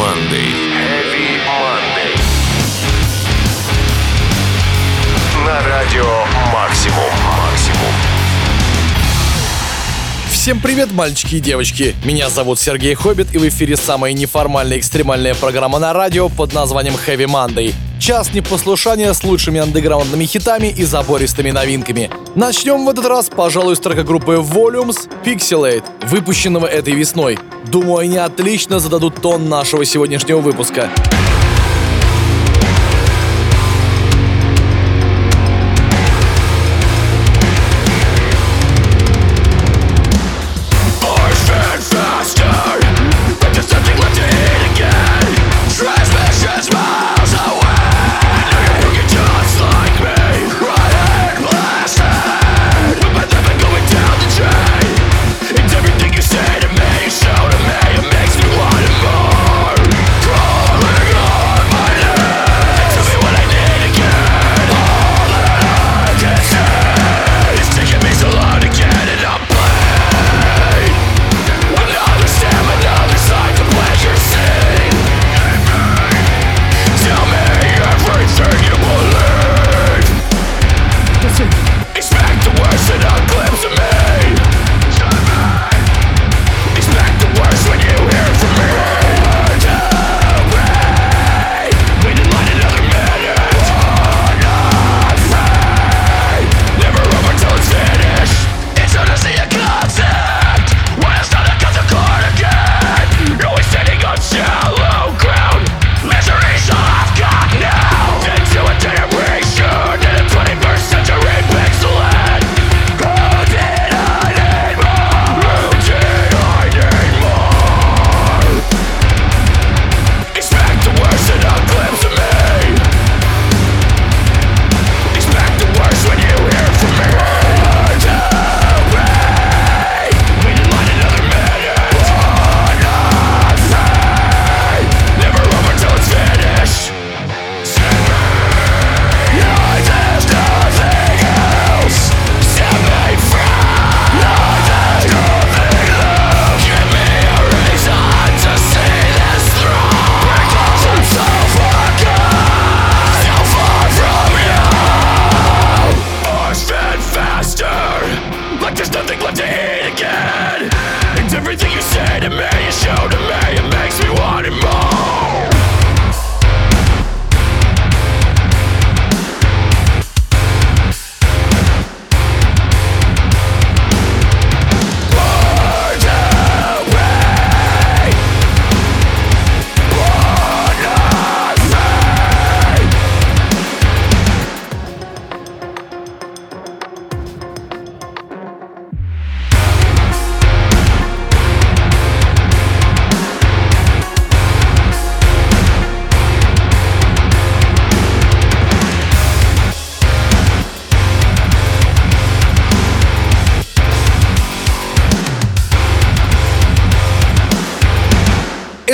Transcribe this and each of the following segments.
Monday. Heavy Monday. На радио «Максимум». «Максимум». Всем привет, мальчики и девочки! Меня зовут Сергей Хоббит, и в эфире самая неформальная экстремальная программа на радио под названием Heavy Monday. Час непослушания с лучшими андеграундными хитами и забористыми новинками. Начнем в этот раз, пожалуй, с трека группы Volumes Pixelate, выпущенного этой весной. Думаю, они отлично зададут тон нашего сегодняшнего выпуска.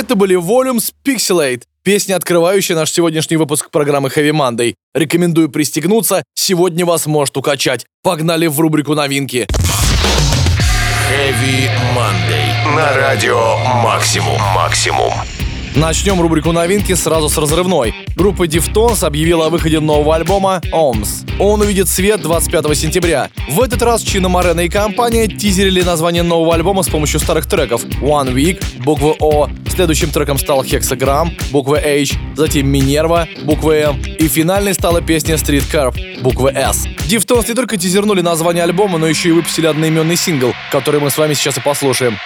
Это были Volumes Pixelate, песня, открывающая наш сегодняшний выпуск программы Heavy Monday. Рекомендую пристегнуться, сегодня вас может укачать. Погнали в рубрику новинки. Heavy Monday. На радио «Максимум». «Максимум». Начнем рубрику новинки сразу с разрывной. Группа Deftones объявила о выходе нового альбома «Ohms». Он увидит свет 25 сентября. В этот раз Чина Морена и компания тизерили название нового альбома с помощью старых треков «One Week», буква «О», следующим треком стал «Hexagram», буква «H», затем «Минерва», буква «М», и финальной стала песня «Street Curve», буква «С». Deftones не только тизернули название альбома, но еще и выпустили одноименный сингл, который мы с вами сейчас и послушаем.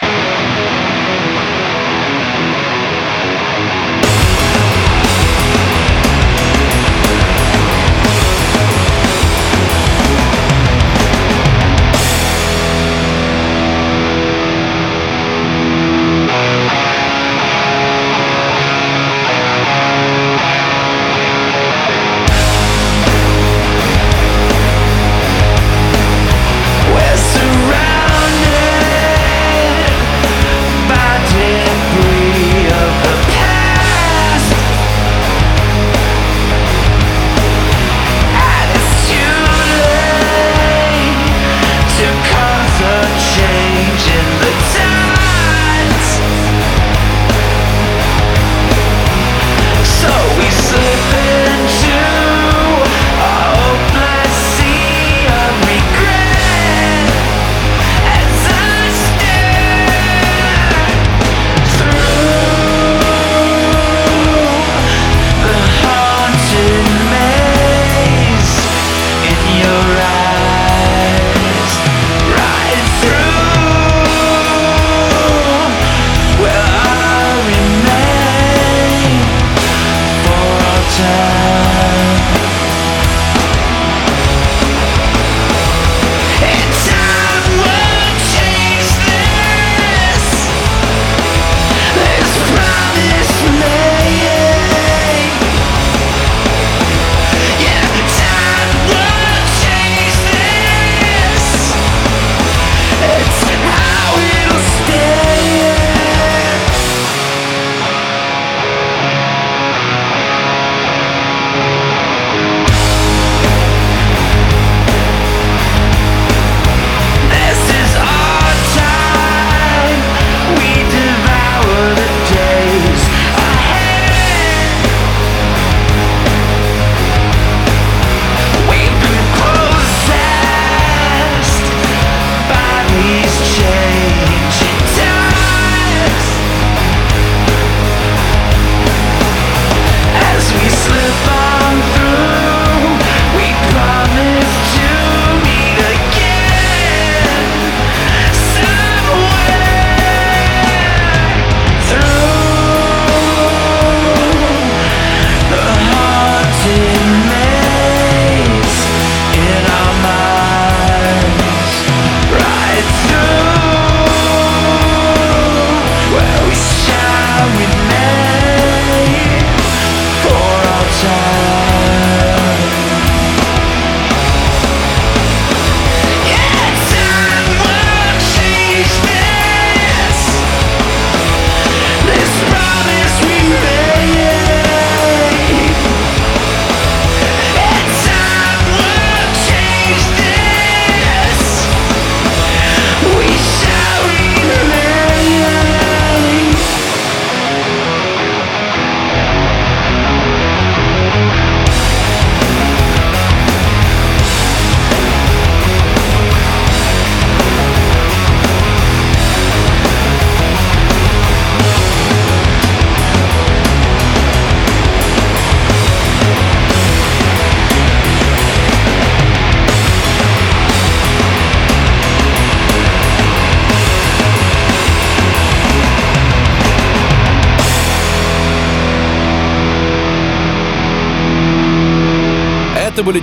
Были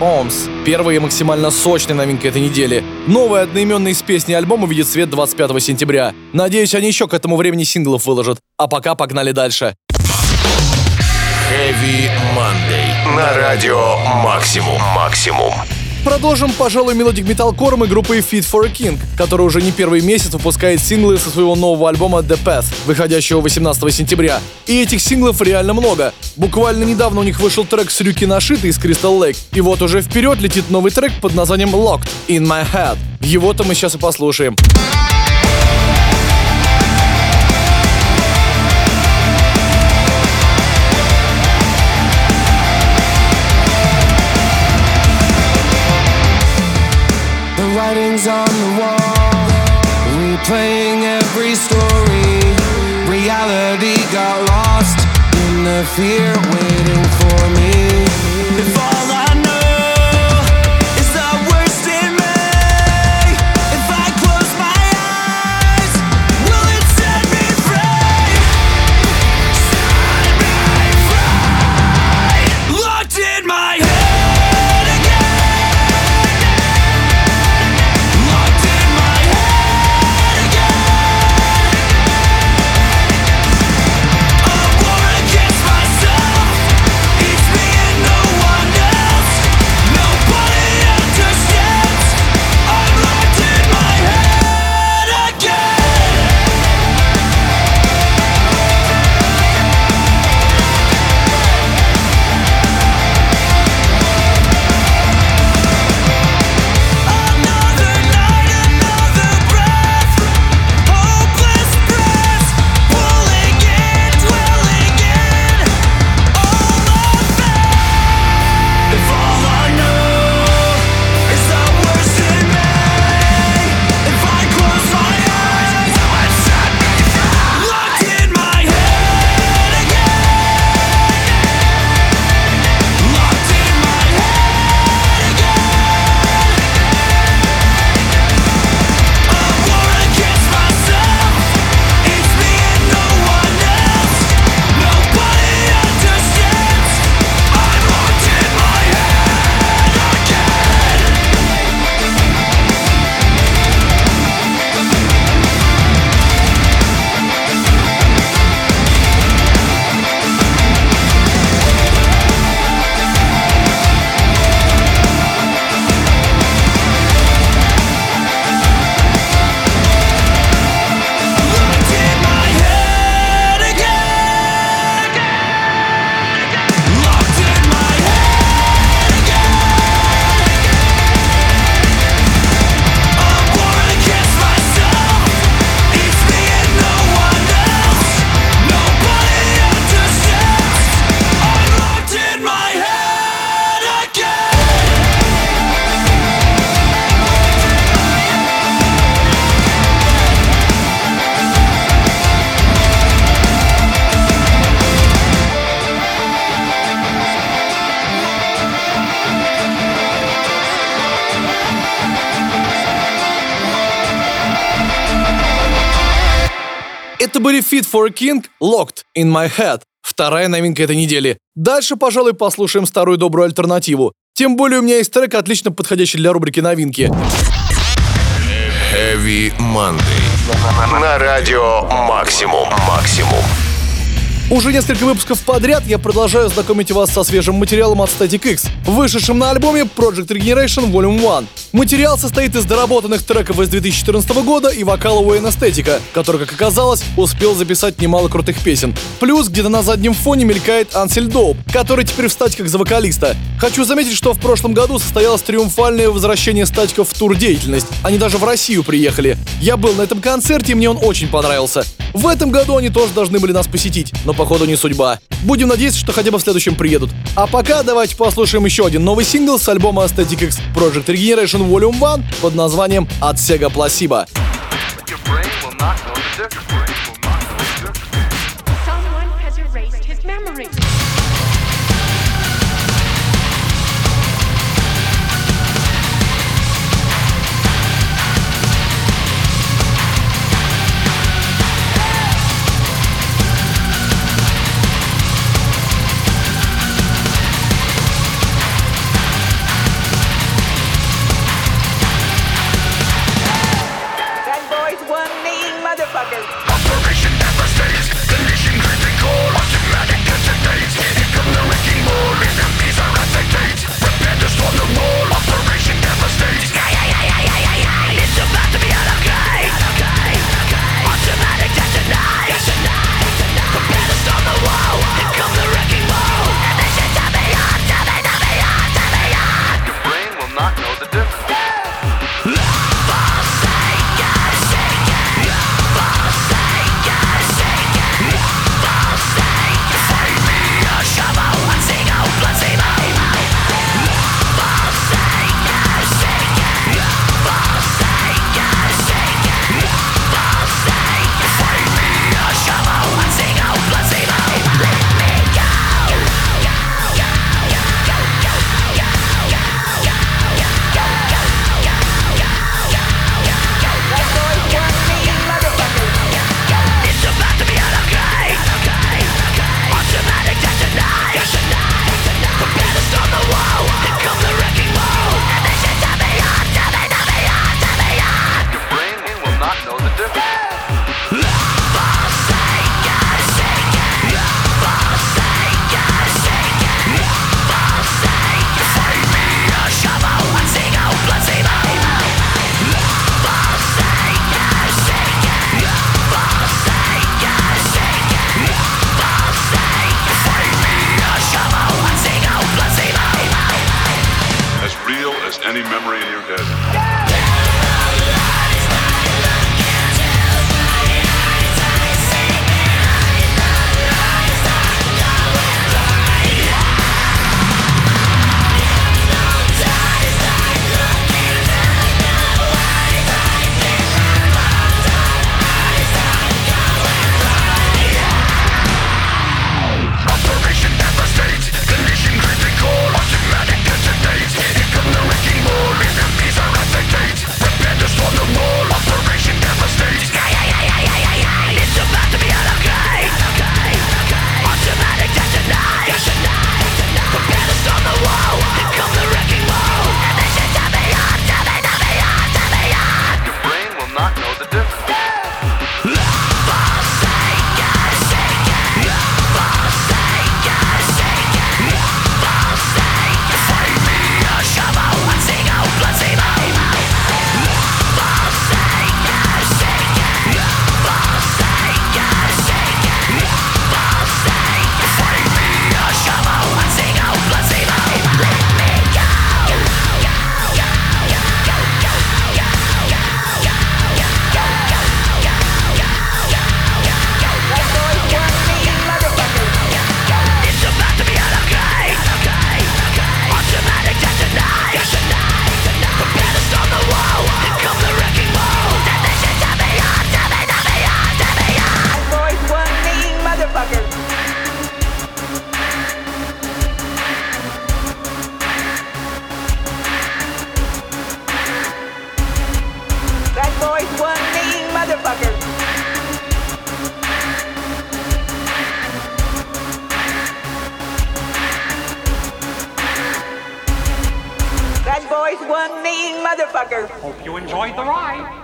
Ohms, первая и максимально сочная новинка этой недели. Новый одноименный с песней альбом видит свет 25 сентября. Надеюсь, они еще к этому времени синглов выложат. А пока погнали дальше. Heavy Monday. На радио Максимум. Максимум. Продолжим, пожалуй, мелодик металкором и группой Fit for a King, которая уже не первый месяц выпускает синглы со своего нового альбома The Path, выходящего 18 сентября. И этих синглов реально много. Буквально недавно у них вышел трек с Рюки Нашиты из Crystal Lake, и вот уже вперед летит новый трек под названием Locked in My Head. Его-то мы сейчас и послушаем. Writings on the wall, replaying every story. Reality got lost in the fear waiting for Это были Fit for a King, Locked in My Head. Вторая новинка этой недели. Дальше, пожалуй, послушаем старую добрую альтернативу. Тем более у меня есть трек, отлично подходящий для рубрики новинки. Heavy Monday. На радио Максимум. Максимум. Уже несколько выпусков подряд я продолжаю знакомить вас со свежим материалом от Static X, вышедшим на альбоме Project Regeneration Volume 1. Материал состоит из доработанных треков из 2014 года и вокала Уэйна Стетика, который, как оказалось, успел записать немало крутых песен. Плюс где-то на заднем фоне мелькает Ансель Доуп, который теперь в статиках за вокалиста. Хочу заметить, что в прошлом году состоялось триумфальное возвращение статиков в тур-деятельность. Они даже в Россию приехали. Я был на этом концерте, и мне он очень понравился. В этом году они тоже должны были нас посетить, но походу не судьба. Будем надеяться, что хотя бы в следующем приедут. А пока давайте послушаем еще один новый сингл с альбома Aesthetic X Project Regeneration Volume 1 под названием «От Sega Placebo». Someone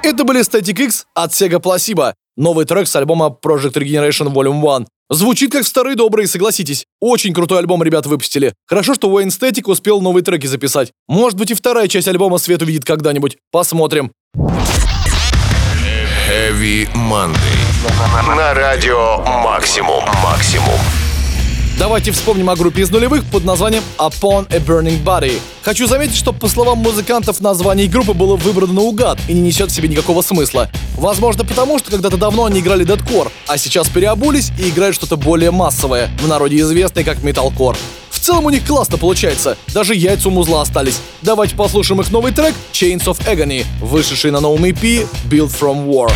Это были Static X от Sega Placebo, новый трек с альбома Project Regeneration Volume 1. Звучит как в старые добрые, согласитесь. Очень крутой альбом ребята выпустили. Хорошо, что Wayne Static успел новые треки записать. Может быть и вторая часть альбома свет увидит когда-нибудь. Посмотрим. Heavy Monday. На радио Максимум. Максимум. Давайте вспомним о группе из нулевых под названием Upon a Burning Body. Хочу заметить, что по словам музыкантов название группы было выбрано наугад и не несет в себе никакого смысла. Возможно потому, что когда-то давно они играли дедкор, а сейчас переобулись и играют что-то более массовое, в народе известное как металкор. В целом у них классно получается, даже яйца у музла остались. Давайте послушаем их новый трек Chains of Agony, вышедший на новом EP Built From War.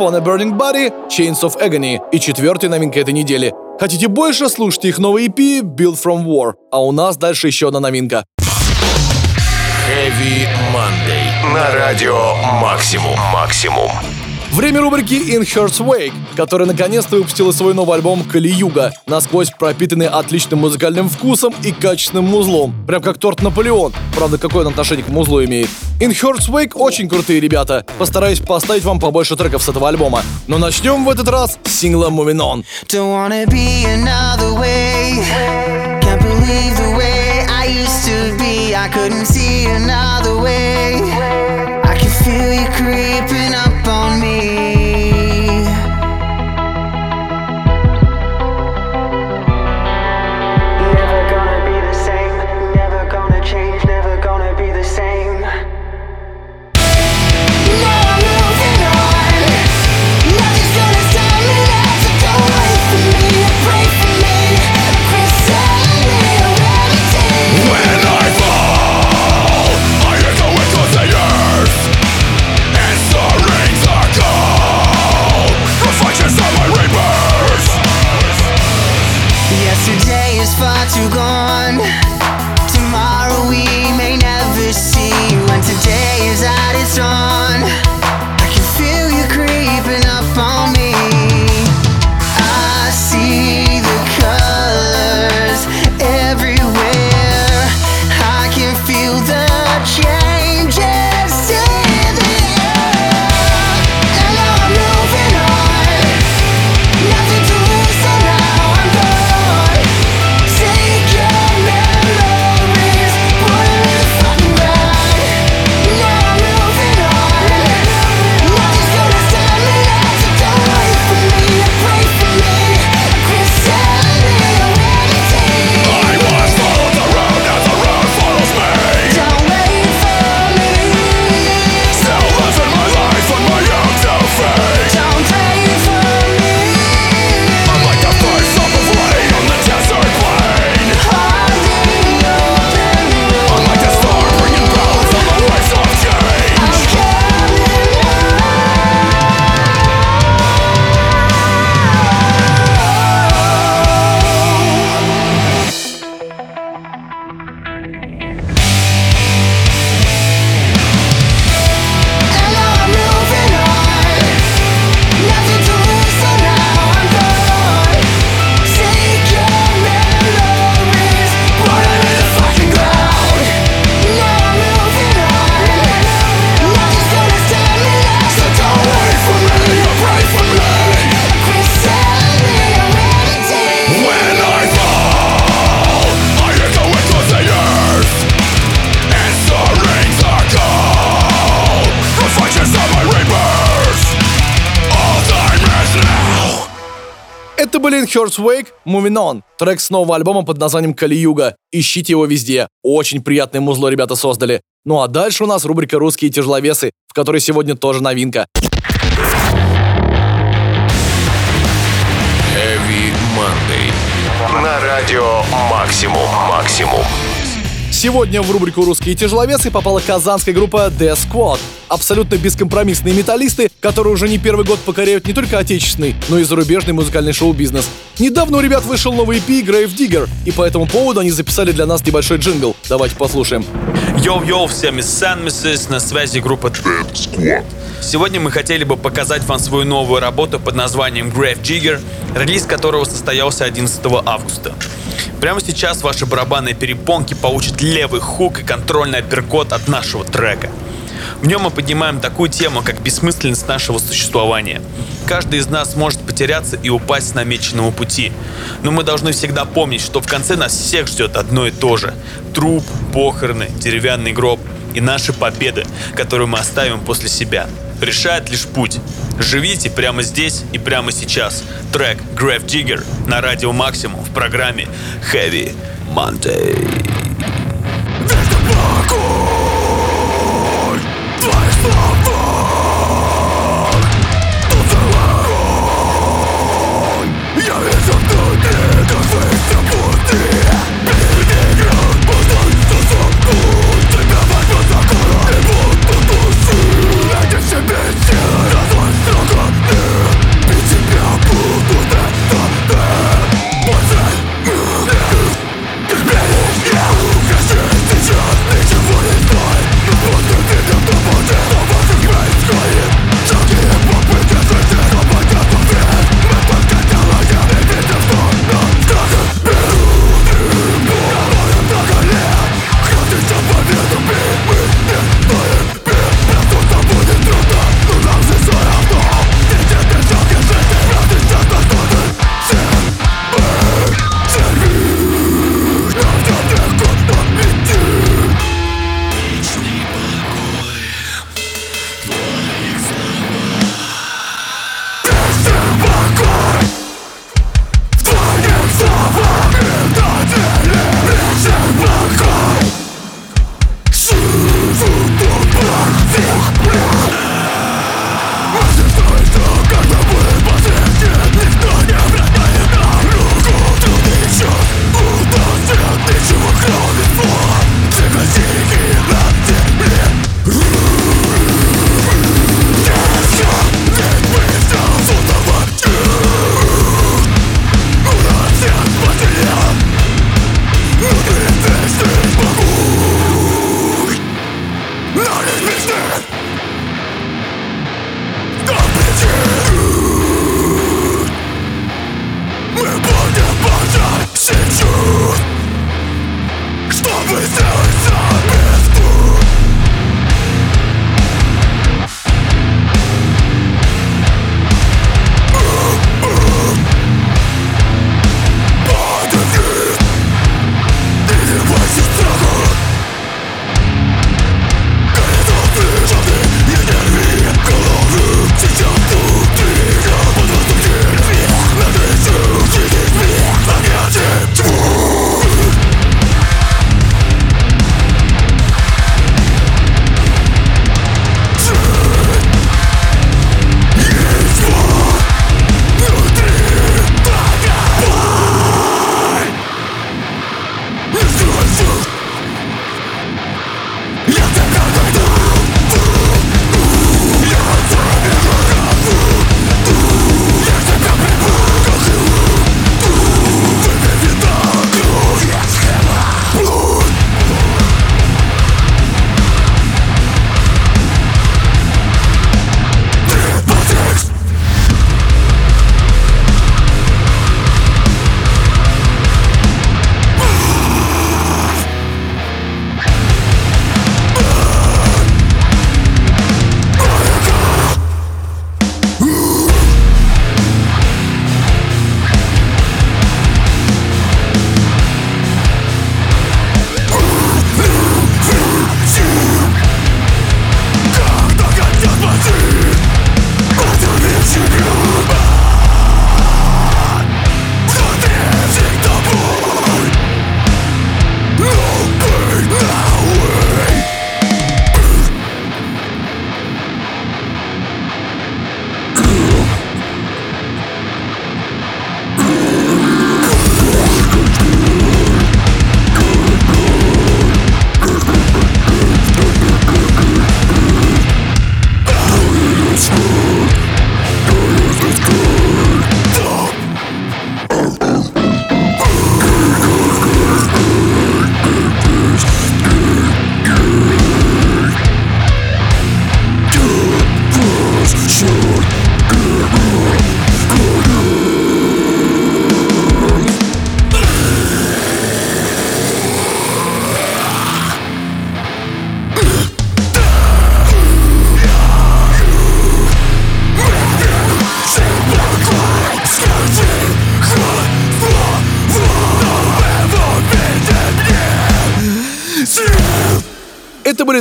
Upon a Burning Body, Chains of Agony и четвертая новинка этой недели. Хотите больше? Слушайте их новый EP Build From War. А у нас дальше еще одна новинка. Heavy Monday. На радио Максимум. Максимум. Время рубрики In Heart's Wake, которая наконец-то выпустила свой новый альбом Кали-Юга, насквозь пропитанный отличным музыкальным вкусом и качественным музлом. Прям как торт Наполеон. Правда, какое он отношение к музлу имеет? In Heart's Wake очень крутые ребята. Постараюсь поставить вам побольше треков с этого альбома. Но начнем в этот раз с сингла Moving On. Creeping Hearts Wake, Moving On, трек с нового альбома под названием Калиюга. Ищите его везде. Очень приятное музло ребята создали. Ну а дальше у нас рубрика «Русские тяжеловесы», в которой сегодня тоже новинка. Heavy Monday. На радио Максимум. Максимум. Сегодня в рубрику «Русские тяжеловесы» попала казанская группа The Squad. Абсолютно бескомпромиссные металлисты, которые уже не первый год покоряют не только отечественный, но и зарубежный музыкальный шоу-бизнес. Недавно у ребят вышел новый EP Grave Digger, и по этому поводу они записали для нас небольшой джингл. Давайте послушаем. Йоу-йоу, всем из Сан Миссис, на связи группа Dead Squad. Сегодня мы хотели бы показать вам свою новую работу под названием Grave Digger, релиз которого состоялся 11 августа. Прямо сейчас ваши барабанные перепонки получат левый хук и контрольный апперкот от нашего трека. В нем мы поднимаем такую тему, как бессмысленность нашего существования. Каждый из нас может потеряться и упасть с намеченного пути. Но мы должны всегда помнить, что в конце нас всех ждет одно и то же. Труп, похороны, деревянный гроб и наши победы, которые мы оставим после себя. Решает лишь путь. Живите прямо здесь и прямо сейчас. Трек Grave Digger на радио Максимум в программе Heavy Monday.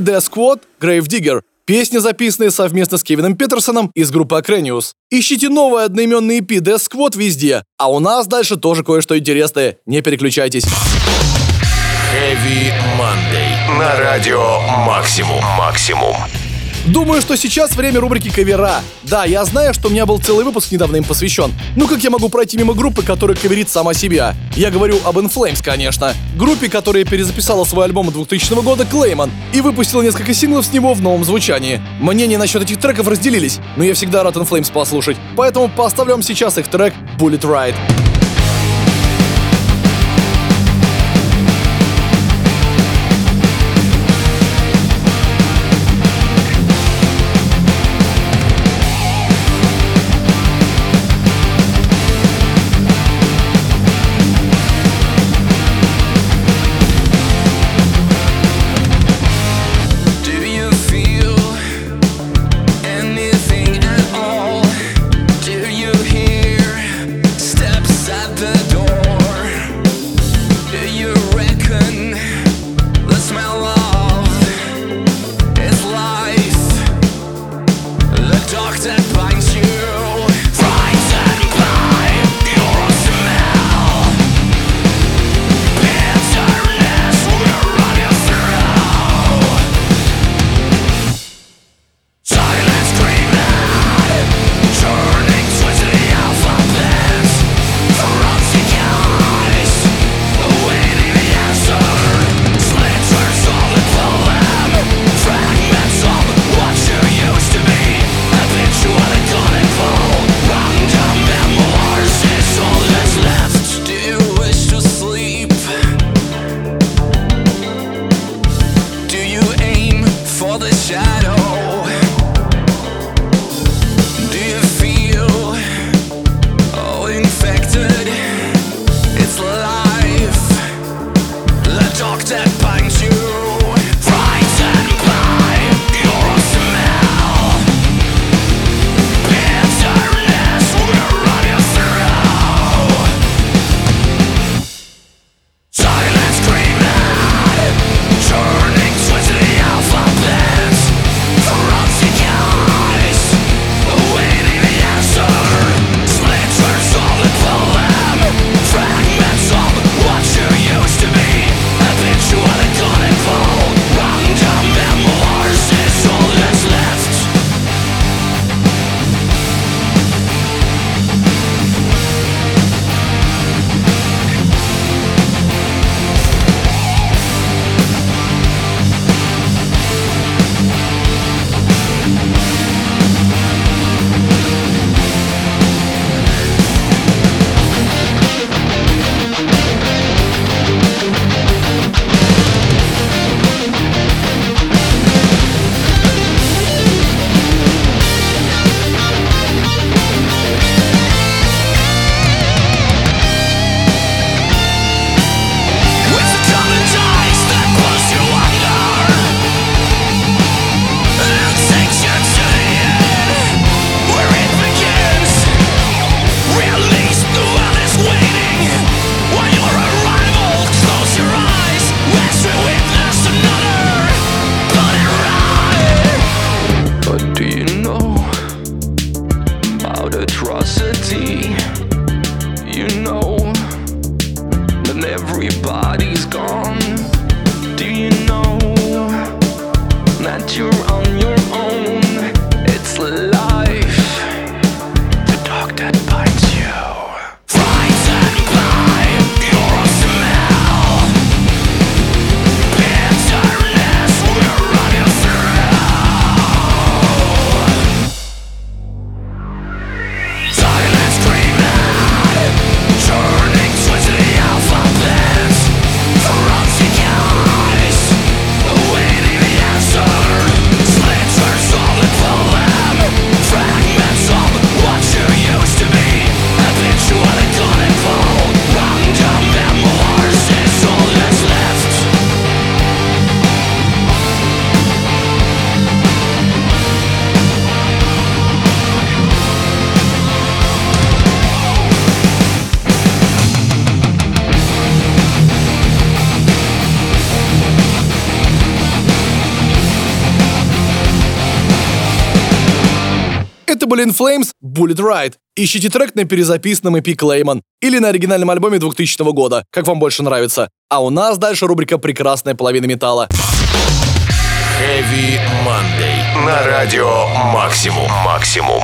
Death Squad, Gravedigger. Песня, записанная совместно с Кевином Петерсоном из группы Акрениус. Ищите новый одноименный EP Death Squad везде, а у нас дальше тоже кое-что интересное. Не переключайтесь. Heavy Monday на радио Максимум Максимум. Думаю, что сейчас время рубрики кавера. Да, я знаю, что у меня был целый выпуск недавно им посвящен. Ну как я могу пройти мимо группы, которая каверит сама себя? Я говорю об Inflames, конечно. Группе, которая перезаписала свой альбом 2000 года Клейман и выпустила несколько синглов с него в новом звучании. Мнения насчет этих треков разделились, но я всегда рад Inflames послушать. Поэтому поставлю вам сейчас их трек Bullet Ride. Были In Flames Bullet Ride. Ищите трек на перезаписанном EP Clayman или на оригинальном альбоме 2000 года, как вам больше нравится. А у нас дальше рубрика «Прекрасная половина металла». Heavy Monday. На радио Максимум. Максимум.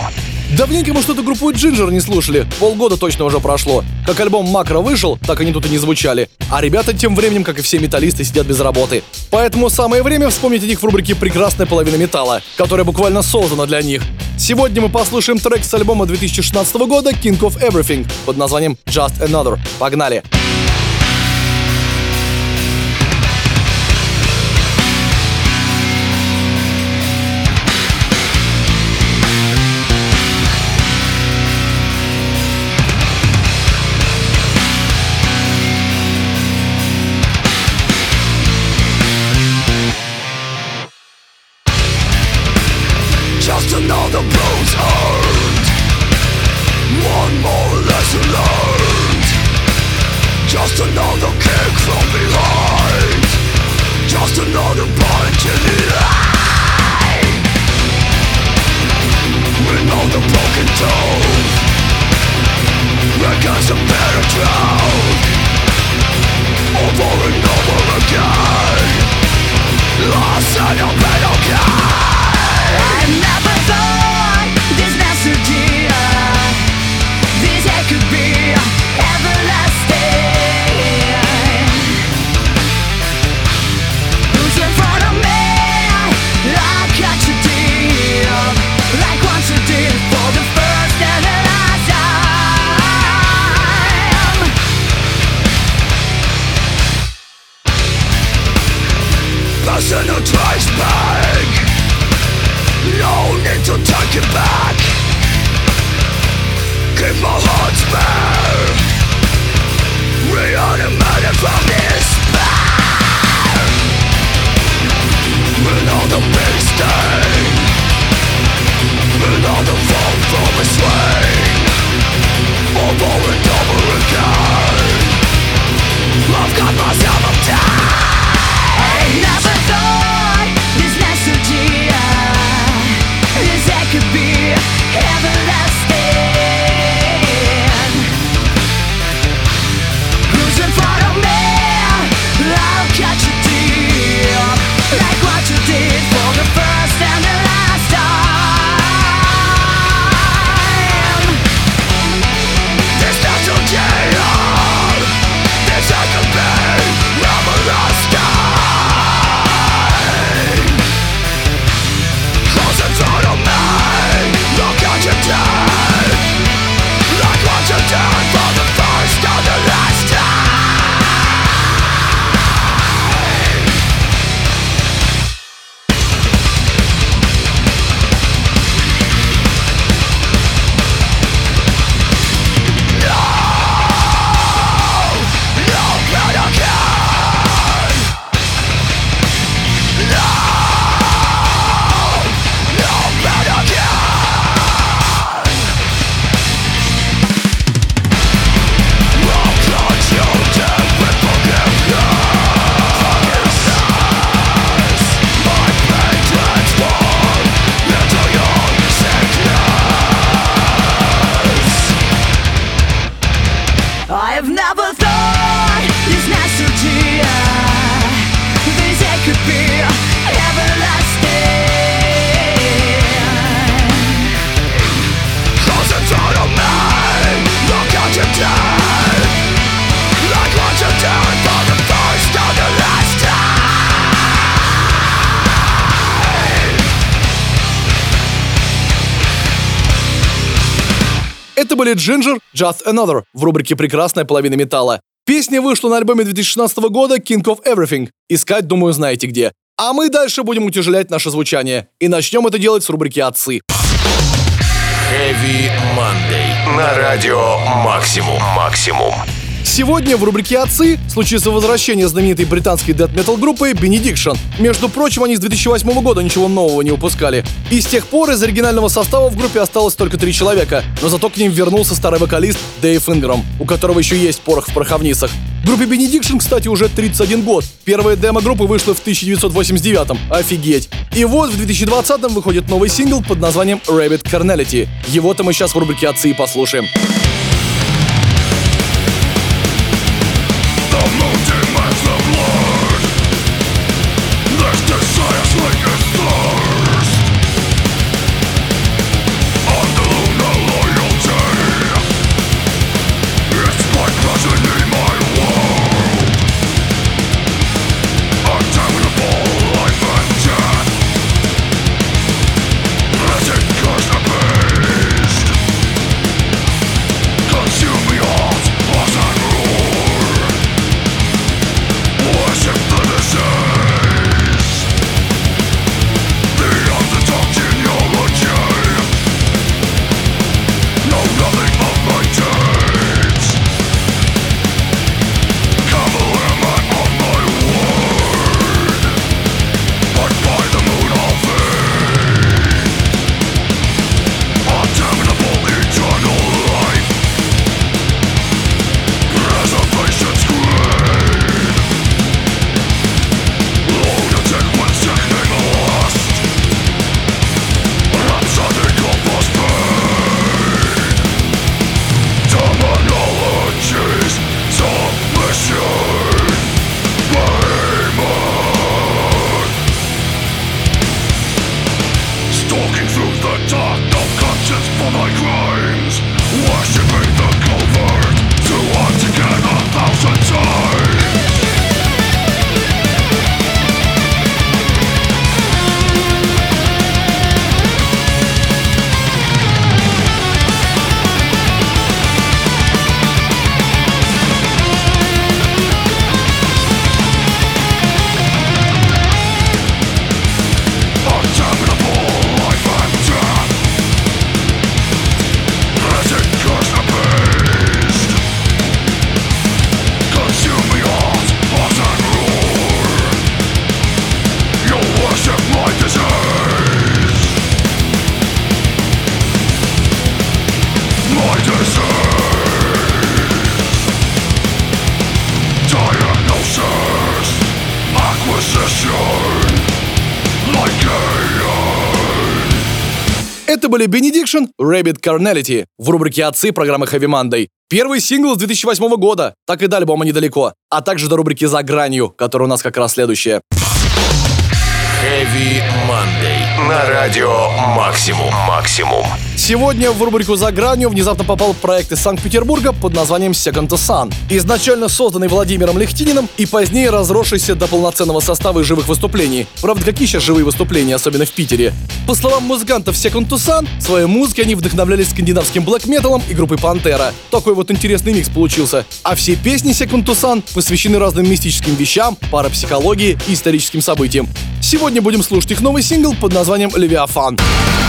Давненько мы что-то группу Джинджер не слушали. Полгода точно уже прошло. Как альбом Макро вышел, так они тут и не звучали. А ребята тем временем, как и все металлисты, сидят без работы. Поэтому самое время вспомнить о них в рубрике «Прекрасная половина металла», которая буквально создана для них. Сегодня мы послушаем трек с альбома 2016 года King of Everything под названием Just Another. Погнали! Just Это были Ginger, Just Another в рубрике «Прекрасная половина металла». Песня вышла на альбоме 2016 года King of Everything. Искать, думаю, знаете где. А мы дальше будем утяжелять наше звучание. И начнем это делать с рубрики «Отцы». Heavy Monday. На радио Максимум. Максимум. Сегодня в рубрике «Отцы» случится возвращение знаменитой британской дэт-метал группы Benediction. Между прочим, они с 2008 года ничего нового не выпускали. И с тех пор из оригинального состава в группе осталось только три человека, но зато к ним вернулся старый вокалист Дэйв Инграм, у которого еще есть порох в пороховницах. Группе Benediction, кстати, уже 31 год. Первая демо группы вышла в 1989-м. Офигеть. И вот в 2020-м выходит новый сингл под названием Rabbit Carnality. Его-то мы сейчас в рубрике «Отцы» и послушаем. Были Benediction, Rabbit Carnality в рубрике «Отцы» программы Heavy Monday. Первый сингл с 2008 года, так и до альбома недалеко, а также до рубрики «За гранью», которая у нас как раз следующая. Heavy Monday. На радио Максимум. Максимум. Сегодня в рубрику «За гранью» внезапно попал проект из Санкт-Петербурга под названием Second to Sun. Изначально созданный Владимиром Лехтининым и позднее разросшийся до полноценного состава и живых выступлений. Правда, какие сейчас живые выступления, особенно в Питере? По словам музыкантов Second to Sun, своей музыке они вдохновлялись скандинавским блэк-металом и группой Пантера. Такой вот интересный микс получился. А все песни Second to Sun посвящены разным мистическим вещам, парапсихологии и историческим событиям. Сегодня будем слушать их новый сингл под названием «Левиафан». Alba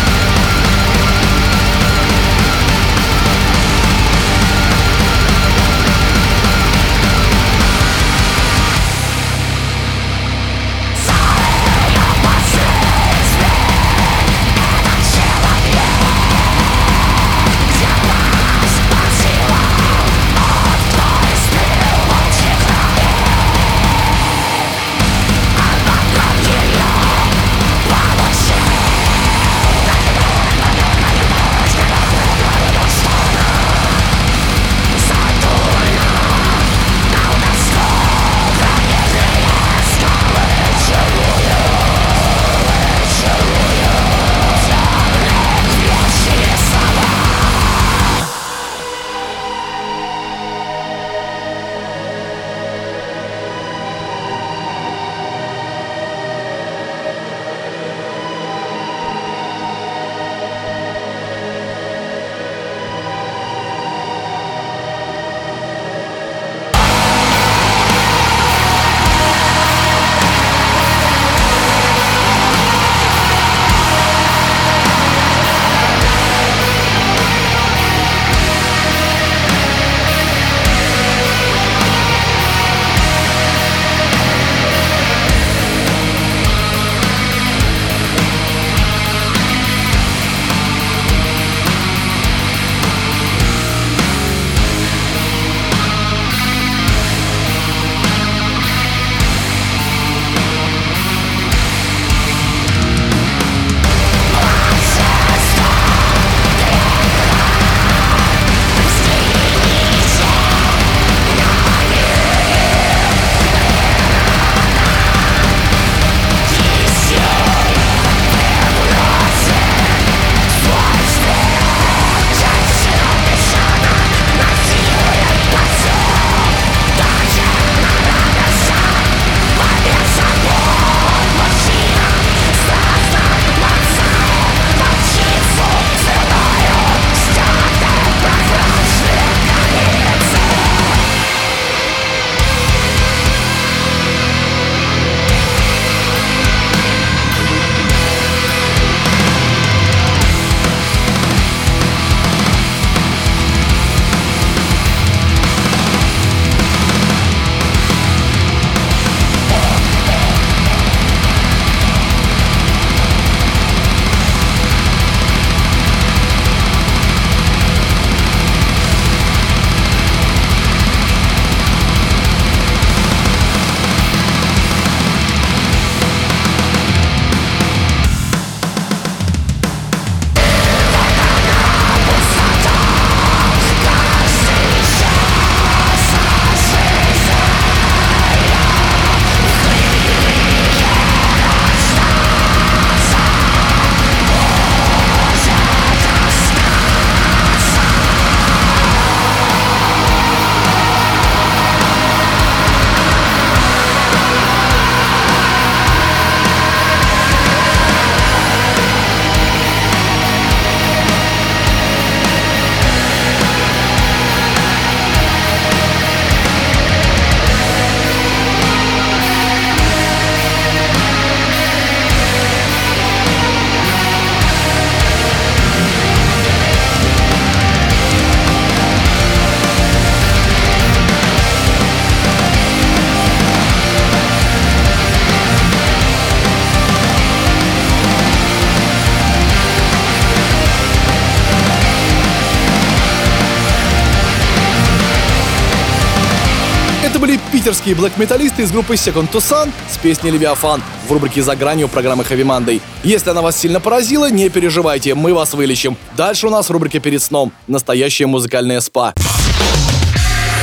питерские блэк-металлисты из группы Second to Sun с песней «Левиафан» в рубрике «За гранью» программы Heavy Monday. Если она вас сильно поразила, не переживайте, мы вас вылечим. Дальше у нас рубрика «Перед сном» — настоящее музыкальное спа.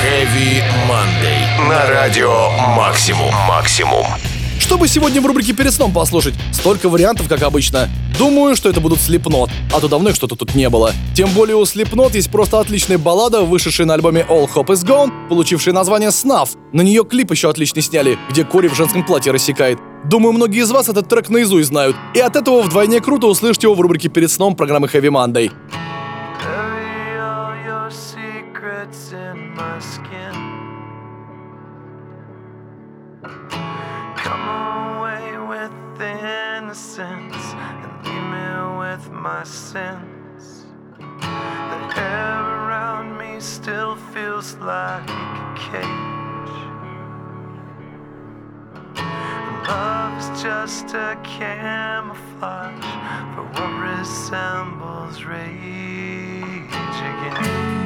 Heavy Monday. На радио Максимум. Максимум. Чтобы сегодня в рубрике «Перед сном» послушать, столько вариантов, как обычно. Думаю, что это будут Slipknot, а то давно их что-то тут не было. Тем более у Slipknot есть просто отличная баллада, вышедшая на альбоме All Hope Is Gone, получившая название Snuff. На нее клип еще отличный сняли, где Кори в женском платье рассекает. Думаю, многие из вас этот трек наизусть знают. И от этого вдвойне круто услышать его в рубрике «Перед сном» программы Heavy Monday. Innocence and leave me with my sins. The air around me still feels like a cage. Love is just a camouflage for what resembles rage again.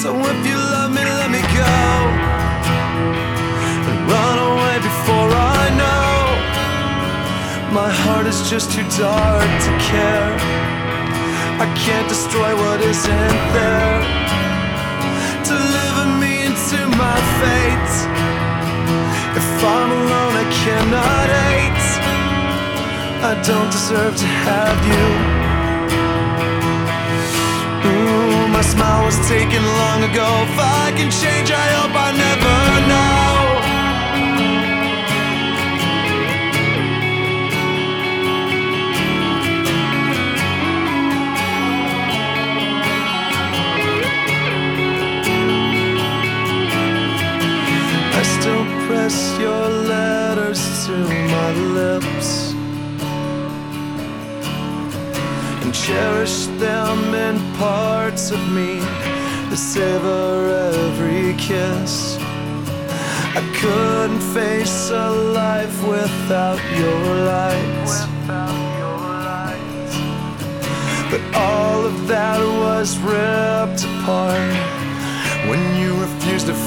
So if you love me, let me go and run away before I know. My heart is just too dark to care. I can't destroy what isn't there. Deliver me into my fate. If I'm alone, I cannot hate. I don't deserve to have you. My smile was taken long ago. If I can change, I hope I never know.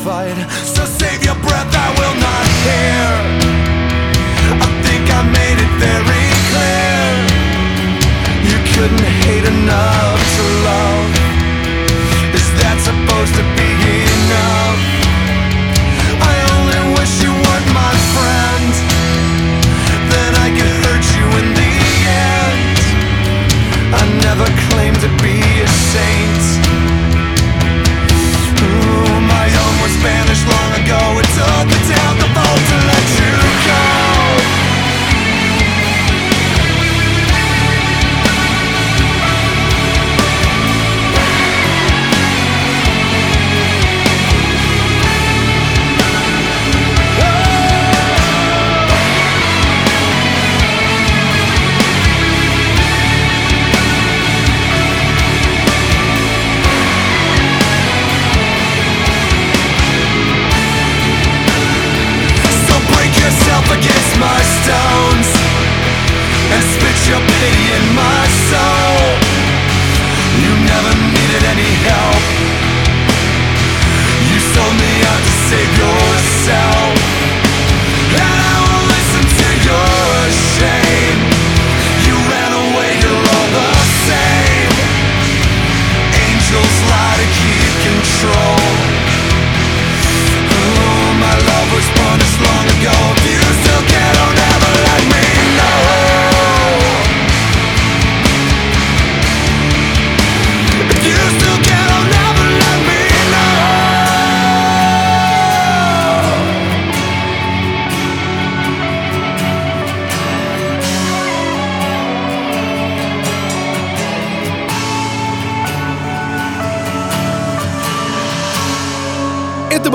Fight. So save your breath, I will not hear. I think I made it very clear. You couldn't hate enough to love.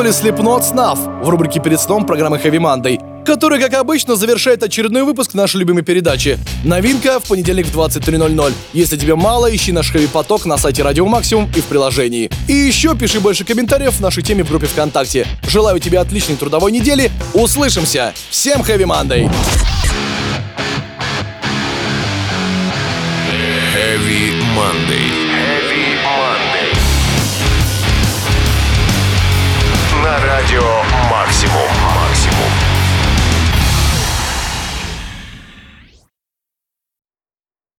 Были Slipknot Snuff в рубрике «Перед сном» программы Heavy Monday. который, как обычно, завершает очередной выпуск нашей любимой передачи. Новинка в понедельник в 23.00. Если тебе мало, ищи наш хэви поток на сайте Радио Максимум и в приложении. И еще пиши больше комментариев в нашей теме в группе ВКонтакте. Желаю тебе отличной трудовой недели. Услышимся. Всем хэви мандей! Heavy Monday. на радио «Максимум».